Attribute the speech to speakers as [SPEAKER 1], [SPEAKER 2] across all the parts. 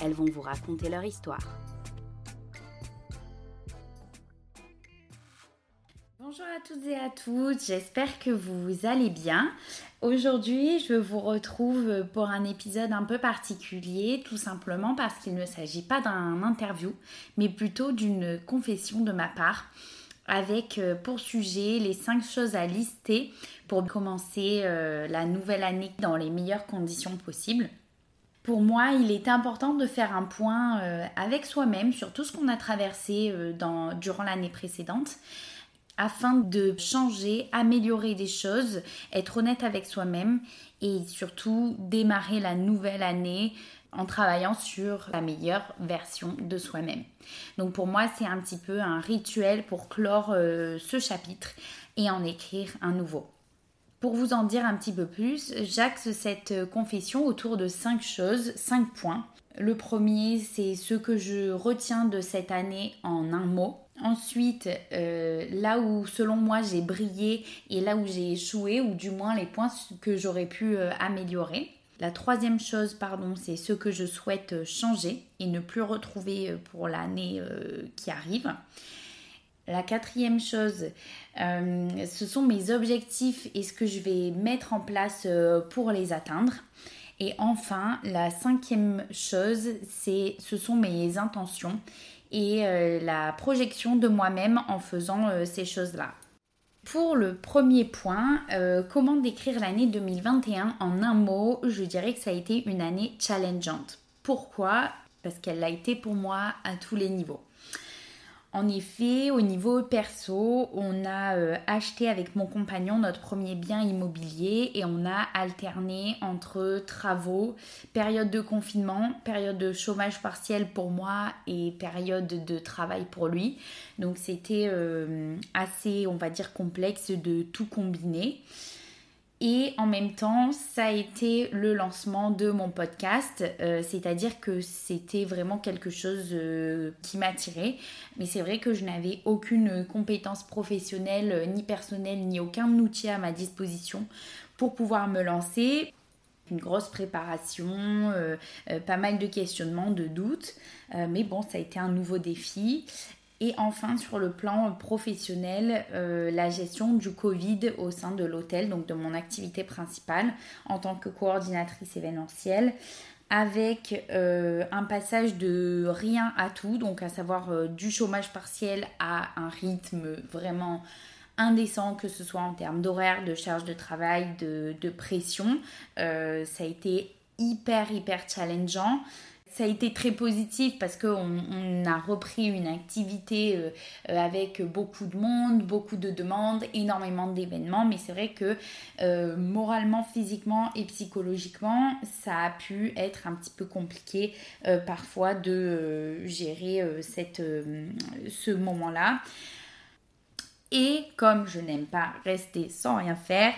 [SPEAKER 1] elles vont vous raconter leur histoire. Bonjour à toutes et à tous, j'espère que vous allez bien. Aujourd'hui, je vous retrouve pour un épisode un peu particulier, tout simplement parce qu'il ne s'agit pas d'un interview, mais plutôt d'une confession de ma part avec euh, pour sujet les 5 choses à lister pour commencer euh, la nouvelle année dans les meilleures conditions possibles. Pour moi, il est important de faire un point euh, avec soi-même sur tout ce qu'on a traversé dans, durant l'année précédente afin de changer, améliorer des choses, être honnête avec soi-même et surtout démarrer la nouvelle année en travaillant sur la meilleure version de soi-même. Donc pour moi, c'est un petit peu un rituel pour clore euh, ce chapitre et en écrire un nouveau. Pour vous en dire un petit peu plus, j'axe cette confession autour de cinq choses, cinq points. Le premier, c'est ce que je retiens de cette année en un mot. Ensuite, euh, là où selon moi j'ai brillé et là où j'ai échoué, ou du moins les points que j'aurais pu euh, améliorer. La troisième chose, pardon, c'est ce que je souhaite changer et ne plus retrouver euh, pour l'année qui arrive. La quatrième chose, ce sont mes objectifs et ce que je vais mettre en place pour les atteindre. Et enfin, la cinquième chose, c'est ce sont mes intentions et la projection de moi-même en faisant ces choses-là. Pour le premier point, euh, comment décrire l'année 2021 en un mot? Je dirais que ça a été une année challengeante. Pourquoi? Parce qu'elle l'a été pour moi à tous les niveaux. En effet, au niveau perso, on a euh, acheté avec mon compagnon notre premier bien immobilier et on a alterné entre travaux, période de confinement, période de chômage partiel pour moi et période de travail pour lui. Donc c'était euh, assez, on va dire, complexe de tout combiner. Et en même temps, ça a été le lancement de mon podcast, euh, c'est-à-dire que c'était vraiment quelque chose euh, qui m'attirait. Mais c'est vrai que je n'avais aucune compétence professionnelle, euh, ni personnelle, ni aucun outil à ma disposition pour pouvoir me lancer. Une grosse préparation, pas mal de questionnements, de doutes. mais bon, ça a été un nouveau défi. Et enfin, sur le plan professionnel, euh, la gestion du Covid au sein de l'hôtel, donc de mon activité principale en tant que coordinatrice événementielle, avec euh, un passage de rien à tout, donc à savoir euh, du chômage partiel à un rythme vraiment indécent, que ce soit en termes d'horaire, de charge de travail, de, de pression. ça a été hyper, hyper challengeant ça a été très positif parce qu'on a repris une activité euh, euh, avec beaucoup de monde, beaucoup de demandes, énormément d'événements, mais c'est vrai que euh, moralement, physiquement et psychologiquement, ça a pu être un petit peu compliqué parfois de gérer cette, ce moment-là. Et comme je n'aime pas rester sans rien faire,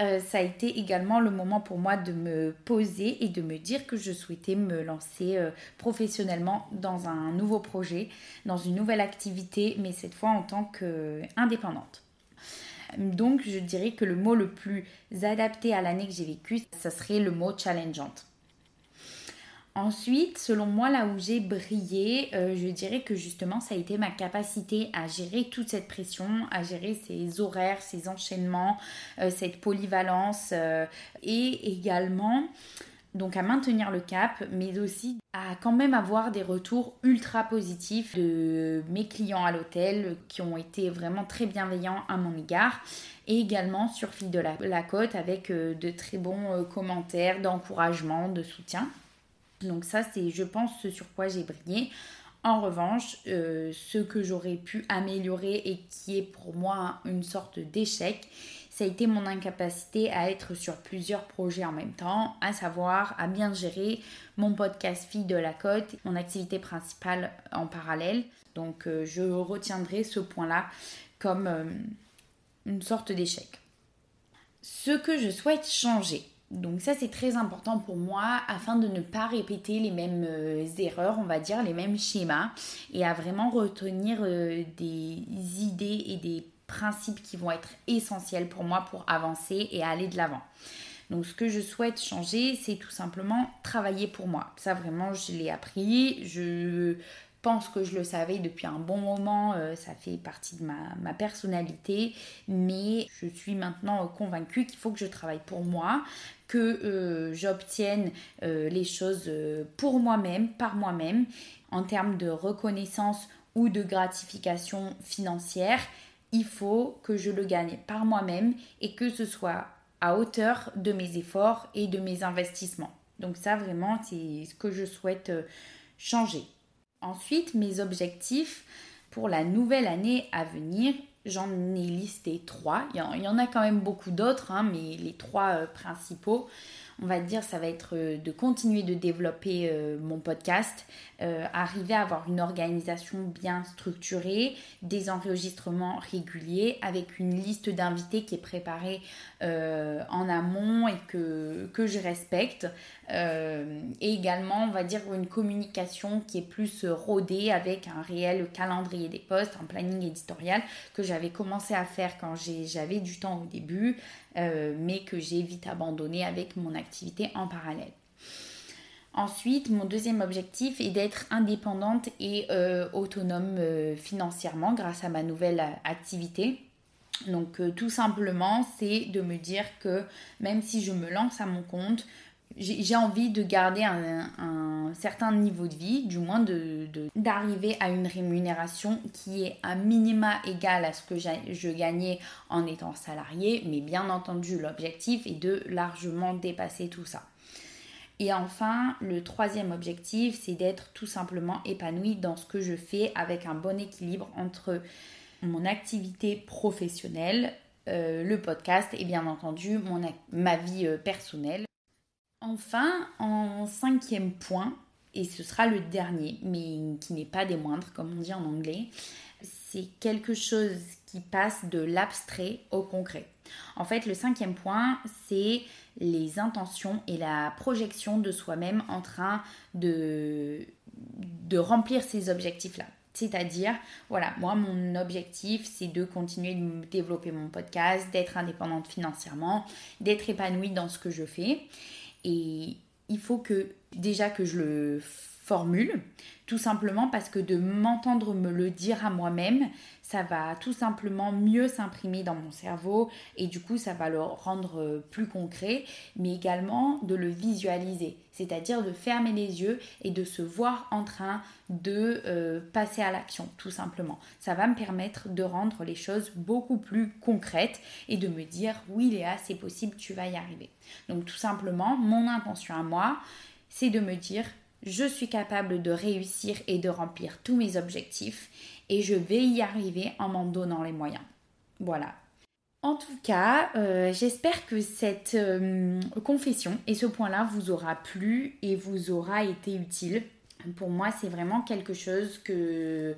[SPEAKER 1] euh, ça a été également le moment pour moi de me poser et de me dire que je souhaitais me lancer euh, professionnellement dans un nouveau projet, dans une nouvelle activité, mais cette fois en tant qu'indépendante. Donc je dirais que le mot le plus adapté à l'année que j'ai vécue, ça serait le mot challengeante. Ensuite, selon moi, là où j'ai brillé, euh, je dirais que justement, ça a été ma capacité à gérer toute cette pression, à gérer ces horaires, ces enchaînements, euh, cette polyvalence euh, et également donc à maintenir le cap, mais aussi à quand même avoir des retours ultra positifs de mes clients à l'hôtel qui ont été vraiment très bienveillants à mon égard et également sur Fil de la, la Côte avec de très bons commentaires, d'encouragement, de soutien. Donc ça, c'est, je pense, ce sur quoi j'ai brillé. En revanche, euh, ce que j'aurais pu améliorer et qui est pour moi une sorte d'échec, ça a été mon incapacité à être sur plusieurs projets en même temps, à savoir à bien gérer mon podcast Fille de la Côte, mon activité principale en parallèle. Donc euh, je retiendrai ce point-là comme euh, une sorte d'échec. Ce que je souhaite changer, donc ça c'est très important pour moi afin de ne pas répéter les mêmes euh, erreurs, on va dire, les mêmes schémas et à vraiment retenir des idées et des principes qui vont être essentiels pour moi pour avancer et aller de l'avant. Donc ce que je souhaite changer, c'est tout simplement travailler pour moi. Ça vraiment, je l'ai appris. Je pense que je le savais depuis un bon moment, euh, ça fait partie de ma, personnalité, mais je suis maintenant convaincue qu'il faut que je travaille pour moi, que euh, j'obtienne euh, les choses pour moi-même, par moi-même, en termes de reconnaissance ou de gratification financière. Il faut que je le gagne par moi-même et que ce soit à hauteur de mes efforts et de mes investissements. Donc ça vraiment, c'est ce que je souhaite changer. Ensuite, mes objectifs pour la nouvelle année à venir, j'en ai listé trois. Il y en, a quand même beaucoup d'autres, hein, mais les trois euh, principaux on va dire, ça va être euh, de continuer de développer euh, mon podcast, arriver à avoir une organisation bien structurée, des enregistrements réguliers avec une liste d'invités qui est préparée en amont et que je respecte. Et également, on va dire, une communication qui est plus rodée avec un réel calendrier des postes, un planning éditorial que j'avais commencé à faire quand j'avais du temps au début, mais que j'ai vite abandonné avec mon activité en parallèle. Ensuite, mon deuxième objectif est d'être indépendante et euh, autonome euh, financièrement grâce à ma nouvelle activité. Donc euh, tout simplement, c'est de me dire que même si je me lance à mon compte, j'ai envie de garder un, certain niveau de vie, du moins d'arriver de, à une rémunération qui est un minima égal à ce que je gagnais en étant salarié, mais bien entendu l'objectif est de largement dépasser tout ça. Et enfin, le troisième objectif, c'est d'être tout simplement épanoui dans ce que je fais avec un bon équilibre entre mon activité professionnelle, euh, le podcast et bien entendu mon, ma vie euh, personnelle. Enfin, en cinquième point, et ce sera le dernier, mais qui n'est pas des moindres, comme on dit en anglais, c'est quelque chose qui passe de l'abstrait au concret. En fait, le cinquième point, c'est les intentions et la projection de soi-même en train de, remplir ces objectifs-là. C'est-à-dire, voilà, moi, mon objectif, c'est de continuer de développer mon podcast, d'être indépendante financièrement, d'être épanouie dans ce que je fais. Et il faut que déjà que je le formule, tout simplement parce que de m'entendre me le dire à moi-même, ça va tout simplement mieux s'imprimer dans mon cerveau et du coup ça va le rendre plus concret, mais également de le visualiser, c'est-à-dire de fermer les yeux et de se voir en train de euh, passer à l'action, tout simplement. Ça va me permettre de rendre les choses beaucoup plus concrètes et de me dire oui Léa, c'est possible, tu vas y arriver. Donc tout simplement, mon intention à moi, c'est de me dire je suis capable de réussir et de remplir tous mes objectifs et je vais y arriver en m'en donnant les moyens. Voilà. En tout cas, euh, j'espère que cette euh, confession et ce point-là vous aura plu et vous aura été utile. Pour moi, c'est vraiment quelque chose que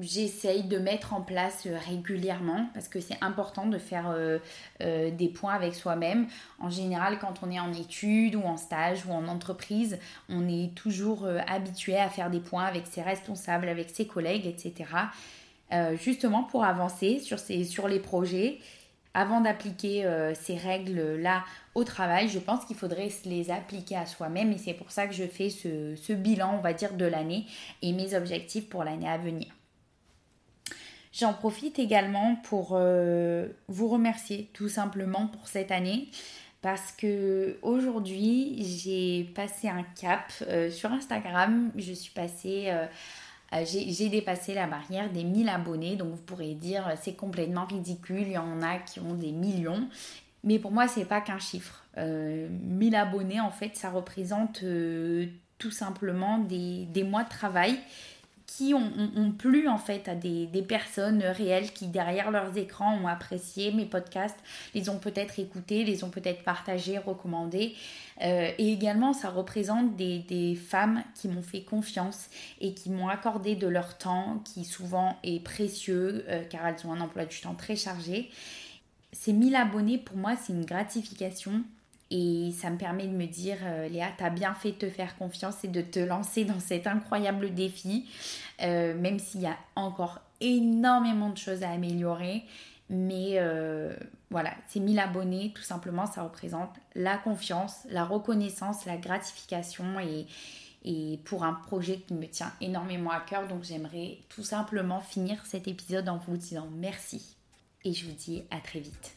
[SPEAKER 1] j'essaye de mettre en place euh, régulièrement parce que c'est important de faire euh, euh, des points avec soi-même. En général, quand on est en études ou en stage ou en entreprise, on est toujours habitué à faire des points avec ses responsables, avec ses collègues, etc. justement pour avancer sur, ces, sur les projets. Avant d'appliquer ces règles-là au travail, je pense qu'il faudrait les appliquer à soi-même et c'est pour ça que je fais ce bilan, on va dire, de l'année et mes objectifs pour l'année à venir. J'en profite également pour euh, vous remercier tout simplement pour cette année parce que aujourd'hui j'ai passé un cap euh, sur Instagram. Je suis passée, euh, j'ai dépassé la barrière des 1000 abonnés. Donc vous pourrez dire c'est complètement ridicule. Il y en a qui ont des millions. Mais pour moi, c'est pas qu'un chiffre. 1000 abonnés, en fait, ça représente tout simplement des, des mois de travail qui ont, plu en fait à des, personnes réelles qui derrière leurs écrans ont apprécié mes podcasts, les ont peut-être écoutés, les ont peut-être partagés, recommandés. Euh, et également ça représente des, femmes qui m'ont fait confiance et qui m'ont accordé de leur temps qui souvent est précieux euh, car elles ont un emploi du temps très chargé. Ces 1000 abonnés pour moi c'est une gratification et ça me permet de me dire, euh, Léa, tu as bien fait de te faire confiance et de te lancer dans cet incroyable défi, euh, même s'il y a encore énormément de choses à améliorer. Mais euh, voilà, ces 1000 abonnés, tout simplement, ça représente la confiance, la reconnaissance, la gratification et pour un projet qui me tient énormément à cœur. Donc j'aimerais tout simplement finir cet épisode en vous disant merci. Et je vous dis à très vite.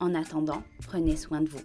[SPEAKER 1] En attendant, prenez soin de vous.